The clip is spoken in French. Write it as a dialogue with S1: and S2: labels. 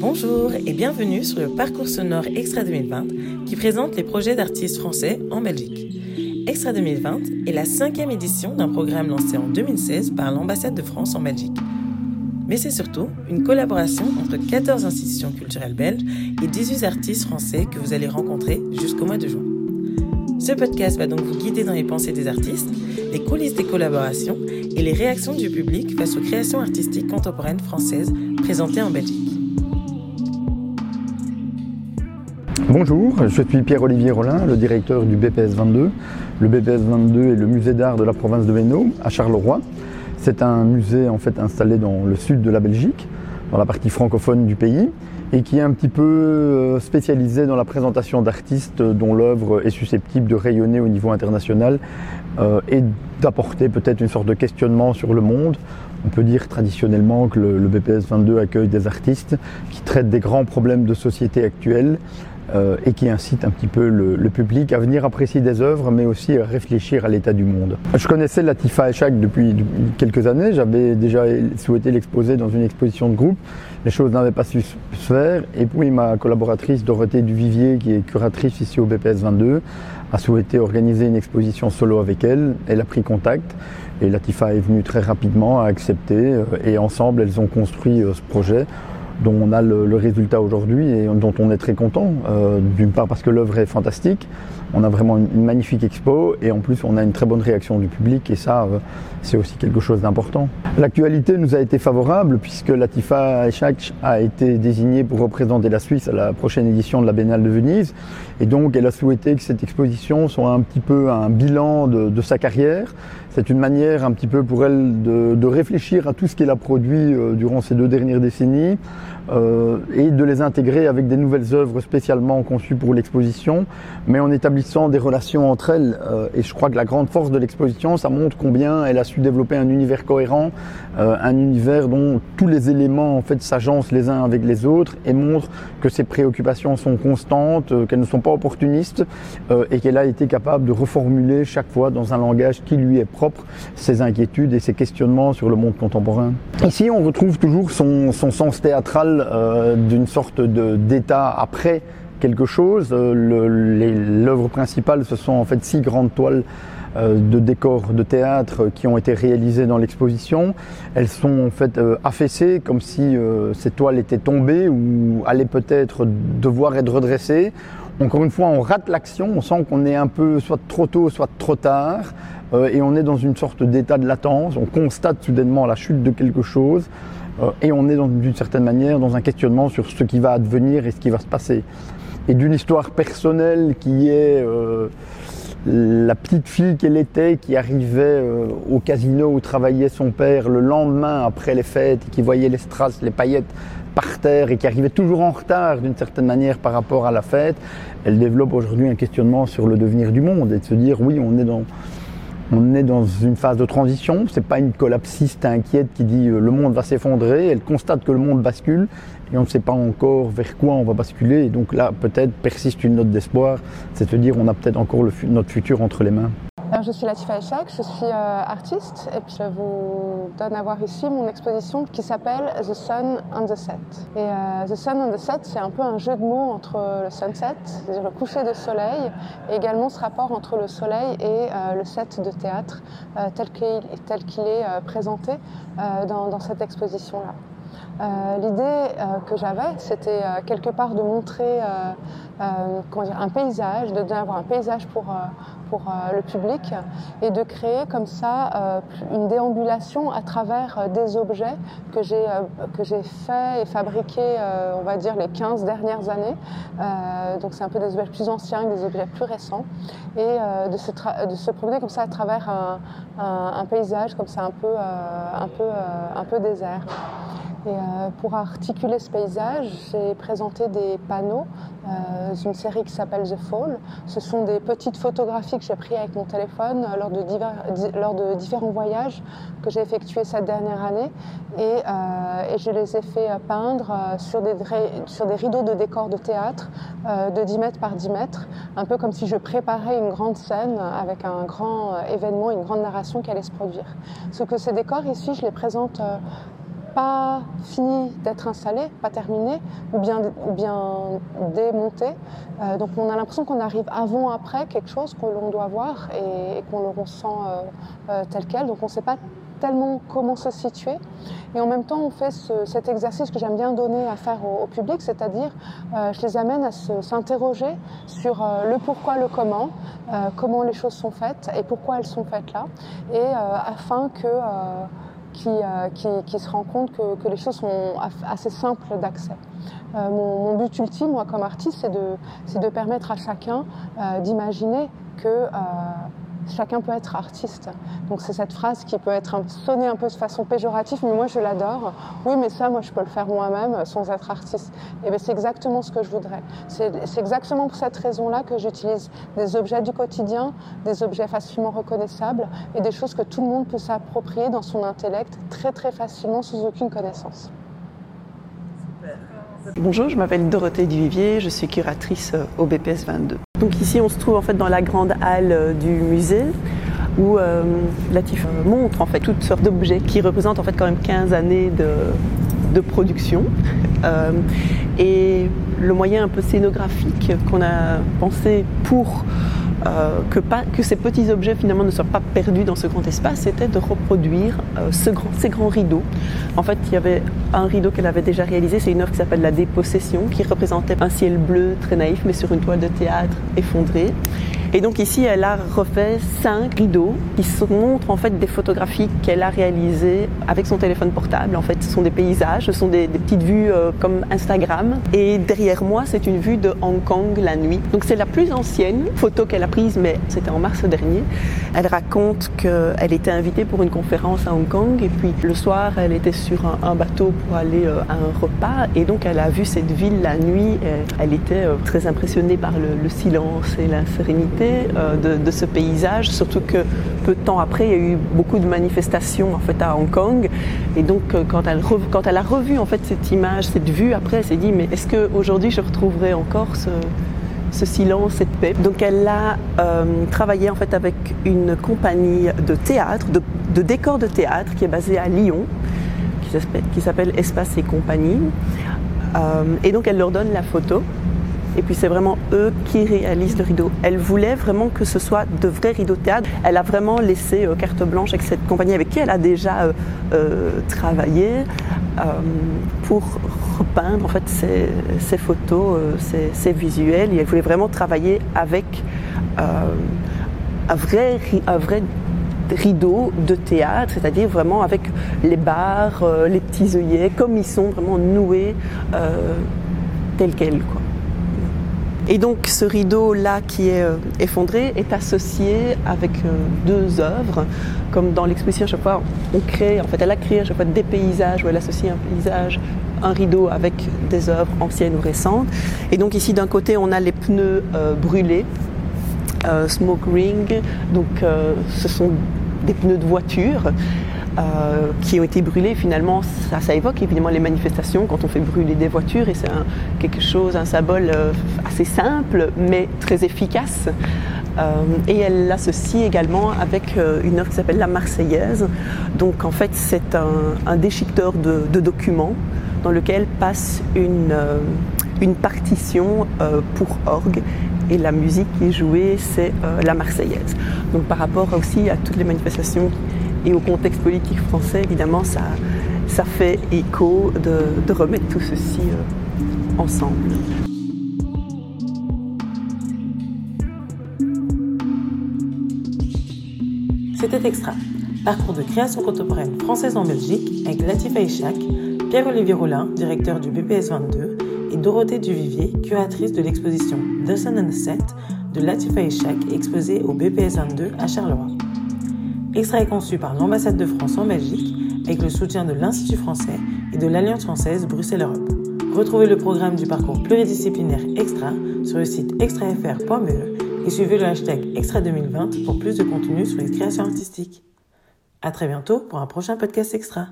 S1: Bonjour et bienvenue sur le Parcours sonore Extra 2020 qui présente les projets d'artistes français en Belgique. Extra 2020 est la cinquième édition d'un programme lancé en 2016 par l'ambassade de France en Belgique. Mais c'est surtout une collaboration entre 14 institutions culturelles belges et 18 artistes français que vous allez rencontrer jusqu'au mois de juin. Ce podcast va donc vous guider dans les pensées des artistes, les coulisses des collaborations et les réactions du public face aux créations artistiques contemporaines françaises présentées en Belgique.
S2: Bonjour, je suis Pierre-Olivier Rollin, le directeur du BPS 22. Le BPS 22 est le musée d'art de la province de Hainaut, à Charleroi. C'est un musée en fait installé dans le sud de la Belgique, dans la partie francophone du pays, et qui est un petit peu euh, spécialisé dans la présentation d'artistes dont l'œuvre est susceptible de rayonner au niveau international euh, et d'apporter peut-être une sorte de questionnement sur le monde. On peut dire traditionnellement que le, le BPS 22 accueille des artistes qui traitent des grands problèmes de société actuels euh, et qui incite un petit peu le, le, public à venir apprécier des œuvres, mais aussi à réfléchir à l'état du monde. Je connaissais Latifa Echak depuis, depuis quelques années, j'avais déjà souhaité l'exposer dans une exposition de groupe, les choses n'avaient pas su se faire, et puis ma collaboratrice Dorothée Duvivier, qui est curatrice ici au BPS 22, a souhaité organiser une exposition solo avec elle, elle a pris contact, et Latifa est venue très rapidement, a accepté, et ensemble elles ont construit euh, ce projet dont on a le, le résultat aujourd'hui et dont on est très content. Euh, D'une part parce que l'œuvre est fantastique, on a vraiment une, magnifique expo et en plus on a une très bonne réaction du public et ça euh, c'est aussi quelque chose d'important. L'actualité nous a été favorable puisque Latifa Echak a été désignée pour représenter la Suisse à la prochaine édition de la Biennale de Venise et donc elle a souhaité que cette exposition soit un petit peu un bilan de, de sa carrière. C'est une manière un petit peu pour elle de, de réfléchir à tout ce qu'elle a produit euh, durant ces deux dernières décennies euh, et de les intégrer avec des nouvelles œuvres spécialement conçues pour l'exposition, mais en établissant des relations entre elles. Euh, et je crois que la grande force de l'exposition, ça montre combien elle a su développer un univers cohérent, euh, un univers dont tous les éléments en fait s'agencent les uns avec les autres et montre que ses préoccupations sont constantes, euh, qu'elles ne sont pas opportunistes euh, et qu'elle a été capable de reformuler chaque fois dans un langage qui lui est propre ses inquiétudes et ses questionnements sur le monde contemporain. Ici, on retrouve toujours son, sens théâtral euh, d'une sorte d'état après quelque chose. Euh, l'œuvre principale, ce sont en fait six grandes toiles euh, de décors de théâtre qui ont été réalisées dans l'exposition. Elles sont en fait affaissées comme si ces toiles étaient tombées ou allaient peut-être devoir être redressées. Encore une fois, on rate l'action, on sent qu'on est un peu soit trop tôt, soit trop tard, euh, et on est dans une sorte d'état de latence. On constate soudainement la chute de quelque chose. Euh, et on est d'une certaine manière dans un questionnement sur ce qui va advenir et ce qui va se passer. Et d'une histoire personnelle qui est euh, la petite fille qu'elle était, qui arrivait euh, au casino où travaillait son père le lendemain après les fêtes, et qui voyait les strass, les paillettes par terre et qui arrivait toujours en retard d'une certaine manière par rapport à la fête, elle développe aujourd'hui un questionnement sur le devenir du monde et de se dire oui, on est dans on est dans une phase de transition, c'est pas une collapsiste inquiète qui dit euh, le monde va s'effondrer, elle constate que le monde bascule et on ne sait pas encore vers quoi on va basculer. Et donc là peut-être persiste une note d'espoir, c'est de dire on a peut-être encore notre futur entre les mains.
S3: Je suis Latifa Echak, je suis euh, artiste et puis je vous donne à voir ici mon exposition qui s'appelle The Sun on the Set. Et euh, The Sun on the Set, c'est un peu un jeu de mots entre le sunset, c'est-à-dire le coucher de soleil, et également ce rapport entre le soleil et euh, le set de théâtre tel qu'il est présenté dans, cette exposition-là. L'idée que j'avais, c'était quelque part de montrer dire, un paysage, de d'avoir un paysage pour, pour le public et de créer comme ça une déambulation à travers des objets que j'ai que j'ai fait et fabriqués, on va dire, les 15 dernières années. donc c'est un peu des objets plus anciens, des objets plus récents et de se, de, se promener comme ça à travers un, un, un paysage comme ça un peu, un peu, un peu désert. Et euh, pour articuler ce paysage, j'ai présenté des panneaux euh, une série qui s'appelle The Fall. Ce sont des petites photographies que j'ai prises avec mon téléphone lors de, lors de différents voyages que j'ai effectués cette dernière année. Et, et, je les ai fait peindre sur des, sur des rideaux de décors de théâtre de 10 mètres par 10 mètres, un peu comme si je préparais une grande scène avec un grand événement, une grande narration qui allait se produire. Ce que ces décors ici, je les présente pas fini d'être installé, pas terminé, ou bien, ou bien démonté. Euh, donc on a l'impression qu'on arrive avant, après quelque chose que l'on doit voir et, qu'on le ressent euh, euh, tel quel. Donc on ne sait pas tellement comment se situer. Et en même temps, on fait cet exercice que j'aime bien donner à faire au, public, c'est-à-dire je les amène à s'interroger sur le pourquoi, le comment, comment les choses sont faites et pourquoi elles sont faites là, et afin que euh, qui, se rend compte que, les choses sont assez simples d'accès. Euh, mon, but ultime, moi, comme artiste, c'est de, de, permettre à chacun euh, d'imaginer que chacun peut être artiste. Donc c'est cette phrase qui peut être sonnée un peu de façon péjorative, mais moi je l'adore. Oui, mais ça, moi je peux le faire moi-même sans être artiste. Et bien c'est exactement ce que je voudrais. C'est exactement pour cette raison-là que j'utilise des objets du quotidien, des objets facilement reconnaissables et des choses que tout le monde peut s'approprier dans son intellect très très facilement sans aucune connaissance.
S4: Bonjour, je m'appelle Dorothée Duvivier, je suis curatrice euh, au BPS 22. Donc ici, on se trouve en fait dans la grande halle euh, du musée où euh, Latif montre en fait toutes sortes d'objets qui représentent en fait quand même 15 années de, production. et le moyen un peu scénographique qu'on a pensé pour euh, que, ces petits objets finalement ne soient pas perdus dans ce grand espace, c'était de reproduire euh, ces grands rideaux. En fait, il y avait un rideau qu'elle avait déjà réalisé, c'est une œuvre qui s'appelle La Dépossession, qui représentait un ciel bleu très naïf, mais sur une toile de théâtre effondrée. Et donc ici, elle a refait cinq rideaux qui montrent en fait des photographies qu'elle a réalisées avec son téléphone portable. En fait, ce sont des paysages, ce sont des, petites vues euh, comme Instagram. Et derrière moi, c'est une vue de Hong Kong la nuit. Donc c'est la plus ancienne photo qu'elle a prise, mais c'était en mars dernier. Elle raconte qu'elle était invitée pour une conférence à Hong Kong et puis le soir, elle était sur un, bateau pour aller euh, à un repas et donc elle a vu cette ville la nuit. elle était euh, très impressionnée par le silence et la sérénité euh, de, ce paysage, surtout que peu de temps après, il y a eu beaucoup de manifestations en fait à Hong Kong. Et donc, euh, quand elle, a revu en fait cette image, cette vue, après, elle s'est dit mais est-ce qu'aujourd'hui je retrouverai encore ce, silence, cette paix? Donc elle a euh, travaillé en fait avec une compagnie de théâtre, de, de décors de théâtre qui est basée à Lyon, qui s'appelle Espace et compagnie. et donc elle leur donne la photo et puis c'est vraiment eux qui réalisent le rideau. Elle voulait vraiment que ce soit de vrais rideaux de théâtre. Elle a vraiment laissé euh, carte blanche avec cette compagnie avec qui elle a déjà euh, euh, travaillé pour repeindre en fait ces, photos, ces, visuels. Elle voulait vraiment travailler avec un vrai, rideau de théâtre, c'est-à-dire vraiment avec les barres, les petits œillets, comme ils sont vraiment noués tels quels. Et donc ce rideau-là qui est euh, effondré est associé avec euh, deux œuvres. Comme dans l'exposition, à chaque fois, on crée, en fait, elle a créé à chaque fois des paysages où elle associe un paysage, un rideau avec des œuvres anciennes ou récentes. Et donc ici, d'un côté, on a les pneus euh, brûlés, smoke ring. Donc ce sont des pneus de voiture. Euh, qui ont été brûlés. Finalement, ça, évoque évidemment les manifestations quand on fait brûler des voitures et c'est quelque chose, un symbole euh, assez simple mais très efficace. Euh, et elle l'associe également avec une œuvre qui s'appelle La Marseillaise. Donc en fait, c'est un, déchiqueteur de, documents dans lequel passe une, une partition pour orgue et la musique qui est jouée, c'est la Marseillaise. Donc par rapport aussi à toutes les manifestations et au contexte politique français, évidemment, ça, ça fait écho de, remettre tout ceci euh, ensemble.
S1: C'était Extra, parcours de création contemporaine française en Belgique avec Latifa Ishak, Pierre-Olivier Rollin, directeur du BPS 22, et Dorothée Duvivier, curatrice de l'exposition The Sun and Set de Latifa Ishak exposée au BPS 22 à Charleroi. Extrait conçu par l'ambassade de France en Belgique avec le soutien de l'Institut français et de l'Alliance française Bruxelles-Europe. Retrouvez le programme du parcours pluridisciplinaire Extra sur le site extrafr.be et suivez le hashtag Extra 2020 pour plus de contenu sur les créations artistiques. À très bientôt pour un prochain podcast Extra.